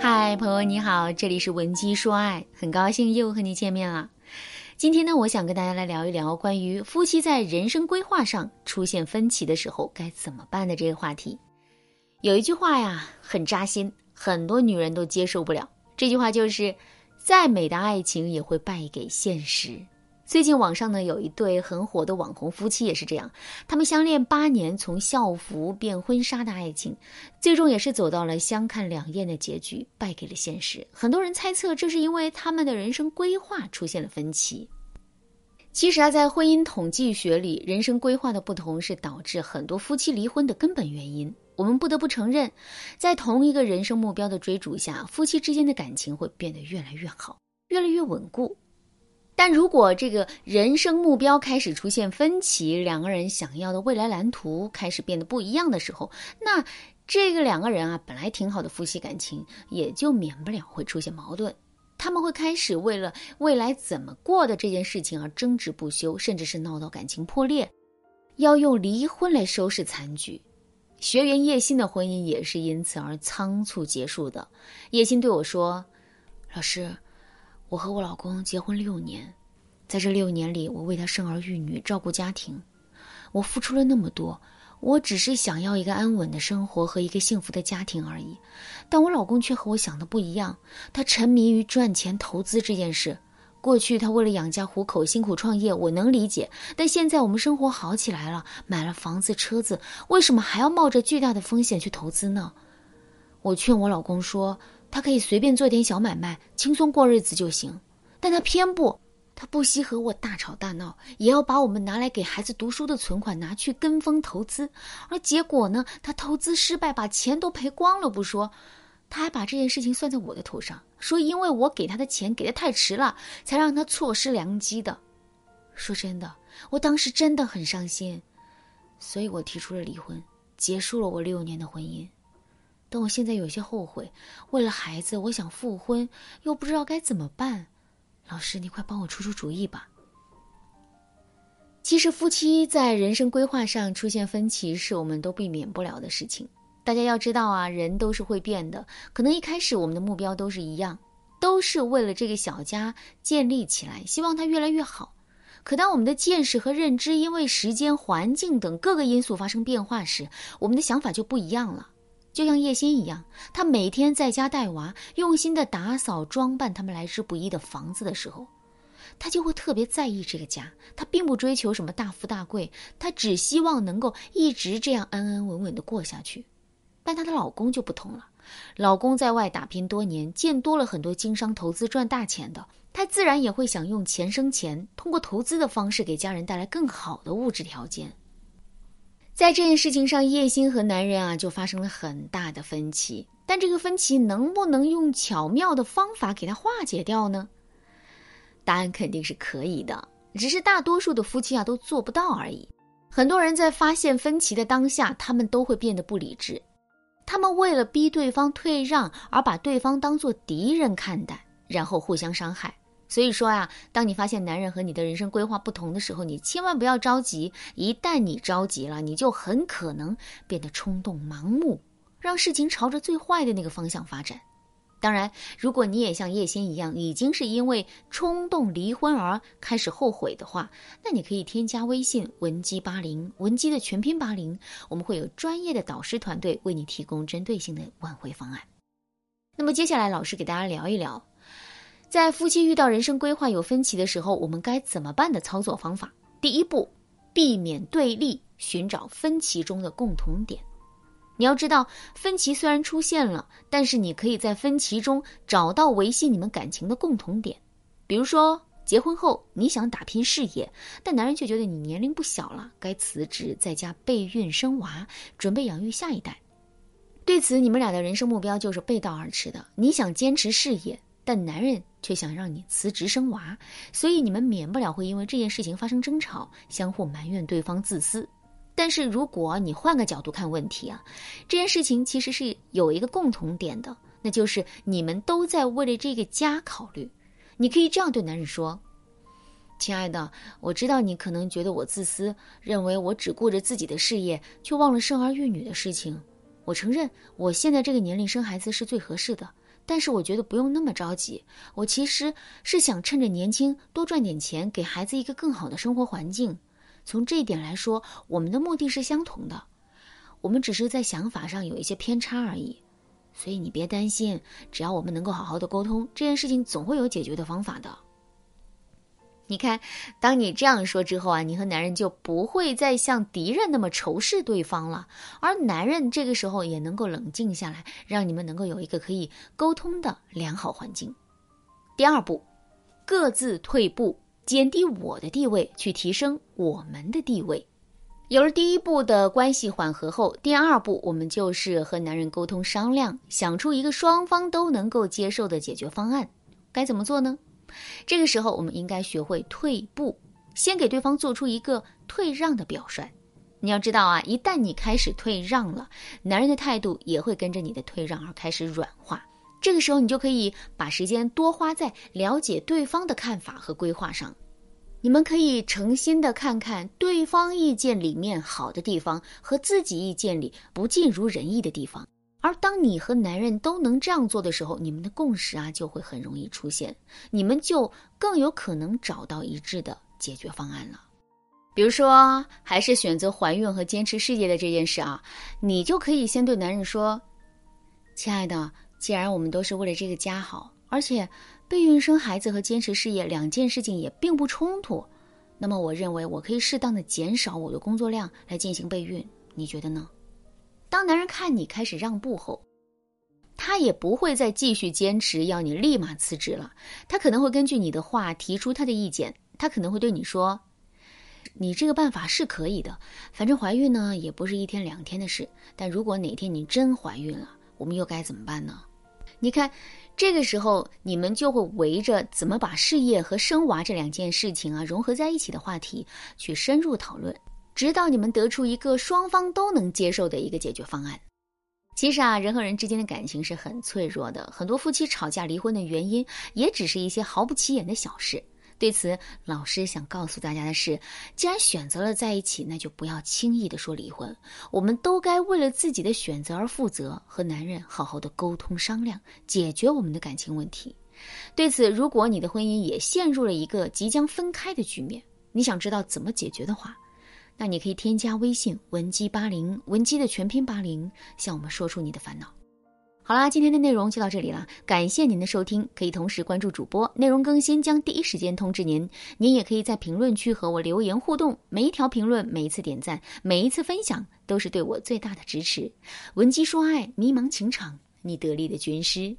嗨，朋友你好，这里是文姬说爱，很高兴又和你见面了。今天呢，我想跟大家来聊一聊关于夫妻在人生规划上出现分歧的时候该怎么办的这个话题。有一句话呀，很扎心，很多女人都接受不了。这句话就是：再美的爱情也会败给现实。最近网上呢有一对很火的网红夫妻也是这样，他们相恋八年，从校服变婚纱的爱情，最终也是走到了相看两厌的结局，败给了现实。很多人猜测这是因为他们的人生规划出现了分歧。其实啊，在婚姻统计学里，人生规划的不同是导致很多夫妻离婚的根本原因。我们不得不承认，在同一个人生目标的追逐下，夫妻之间的感情会变得越来越好，越来越稳固。但如果这个人生目标开始出现分歧，两个人想要的未来蓝图开始变得不一样的时候，那这个两个人啊，本来挺好的夫妻感情，也就免不了会出现矛盾。他们会开始为了未来怎么过的这件事情而争执不休，甚至是闹到感情破裂，要用离婚来收拾残局。学员叶欣的婚姻也是因此而仓促结束的。叶欣对我说：“老师。”我和我老公结婚六年，在这六年里，我为他生儿育女，照顾家庭，我付出了那么多，我只是想要一个安稳的生活和一个幸福的家庭而已。但我老公却和我想的不一样，他沉迷于赚钱投资这件事。过去他为了养家糊口辛苦创业，我能理解。但现在我们生活好起来了，买了房子车子，为什么还要冒着巨大的风险去投资呢？我劝我老公说。他可以随便做点小买卖，轻松过日子就行，但他偏不，他不惜和我大吵大闹，也要把我们拿来给孩子读书的存款拿去跟风投资，而结果呢，他投资失败，把钱都赔光了不说，他还把这件事情算在我的头上，说因为我给他的钱给的太迟了，才让他错失良机的。说真的，我当时真的很伤心，所以我提出了离婚，结束了我六年的婚姻。但我现在有些后悔，为了孩子，我想复婚，又不知道该怎么办。老师，你快帮我出出主意吧。其实，夫妻在人生规划上出现分歧，是我们都避免不了的事情。大家要知道啊，人都是会变的。可能一开始我们的目标都是一样，都是为了这个小家建立起来，希望它越来越好。可当我们的见识和认知因为时间、环境等各个因素发生变化时，我们的想法就不一样了。就像叶欣一样，她每天在家带娃，用心的打扫装扮他们来之不易的房子的时候，她就会特别在意这个家。她并不追求什么大富大贵，她只希望能够一直这样安安稳稳的过下去。但她的老公就不同了，老公在外打拼多年，见多了很多经商投资赚大钱的，他自然也会想用钱生钱，通过投资的方式给家人带来更好的物质条件。在这件事情上，叶欣和男人啊就发生了很大的分歧。但这个分歧能不能用巧妙的方法给他化解掉呢？答案肯定是可以的，只是大多数的夫妻啊都做不到而已。很多人在发现分歧的当下，他们都会变得不理智，他们为了逼对方退让而把对方当做敌人看待，然后互相伤害。所以说呀，当你发现男人和你的人生规划不同的时候，你千万不要着急。一旦你着急了，你就很可能变得冲动、盲目，让事情朝着最坏的那个方向发展。当然，如果你也像叶欣一样，已经是因为冲动离婚而开始后悔的话，那你可以添加微信文姬八零，文姬的全拼八零，我们会有专业的导师团队为你提供针对性的挽回方案。那么接下来，老师给大家聊一聊。在夫妻遇到人生规划有分歧的时候，我们该怎么办的操作方法？第一步，避免对立，寻找分歧中的共同点。你要知道，分歧虽然出现了，但是你可以在分歧中找到维系你们感情的共同点。比如说，结婚后你想打拼事业，但男人却觉得你年龄不小了，该辞职在家备孕生娃，准备养育下一代。对此，你们俩的人生目标就是背道而驰的。你想坚持事业。但男人却想让你辞职生娃，所以你们免不了会因为这件事情发生争吵，相互埋怨对方自私。但是如果你换个角度看问题啊，这件事情其实是有一个共同点的，那就是你们都在为了这个家考虑。你可以这样对男人说：“亲爱的，我知道你可能觉得我自私，认为我只顾着自己的事业，却忘了生儿育女的事情。我承认，我现在这个年龄生孩子是最合适的。”但是我觉得不用那么着急。我其实是想趁着年轻多赚点钱，给孩子一个更好的生活环境。从这一点来说，我们的目的是相同的，我们只是在想法上有一些偏差而已。所以你别担心，只要我们能够好好的沟通，这件事情总会有解决的方法的。你看，当你这样说之后啊，你和男人就不会再像敌人那么仇视对方了，而男人这个时候也能够冷静下来，让你们能够有一个可以沟通的良好环境。第二步，各自退步，减低我的地位，去提升我们的地位。有了第一步的关系缓和后，第二步我们就是和男人沟通商量，想出一个双方都能够接受的解决方案。该怎么做呢？这个时候，我们应该学会退步，先给对方做出一个退让的表率。你要知道啊，一旦你开始退让了，男人的态度也会跟着你的退让而开始软化。这个时候，你就可以把时间多花在了解对方的看法和规划上。你们可以诚心的看看对方意见里面好的地方和自己意见里不尽如人意的地方。而当你和男人都能这样做的时候，你们的共识啊就会很容易出现，你们就更有可能找到一致的解决方案了。比如说，还是选择怀孕和坚持事业的这件事啊，你就可以先对男人说：“亲爱的，既然我们都是为了这个家好，而且备孕生孩子和坚持事业两件事情也并不冲突，那么我认为我可以适当的减少我的工作量来进行备孕，你觉得呢？”当男人看你开始让步后，他也不会再继续坚持要你立马辞职了。他可能会根据你的话提出他的意见。他可能会对你说：“你这个办法是可以的，反正怀孕呢也不是一天两天的事。但如果哪天你真怀孕了，我们又该怎么办呢？”你看，这个时候你们就会围着怎么把事业和生娃这两件事情啊融合在一起的话题去深入讨论。直到你们得出一个双方都能接受的一个解决方案。其实啊，人和人之间的感情是很脆弱的，很多夫妻吵架离婚的原因也只是一些毫不起眼的小事。对此，老师想告诉大家的是：既然选择了在一起，那就不要轻易的说离婚。我们都该为了自己的选择而负责，和男人好好的沟通商量，解决我们的感情问题。对此，如果你的婚姻也陷入了一个即将分开的局面，你想知道怎么解决的话。那你可以添加微信文姬八零，文姬的全拼八零，向我们说出你的烦恼。好啦，今天的内容就到这里了，感谢您的收听。可以同时关注主播，内容更新将第一时间通知您。您也可以在评论区和我留言互动，每一条评论、每一次点赞、每一次分享，都是对我最大的支持。文姬说爱，迷茫情场，你得力的军师。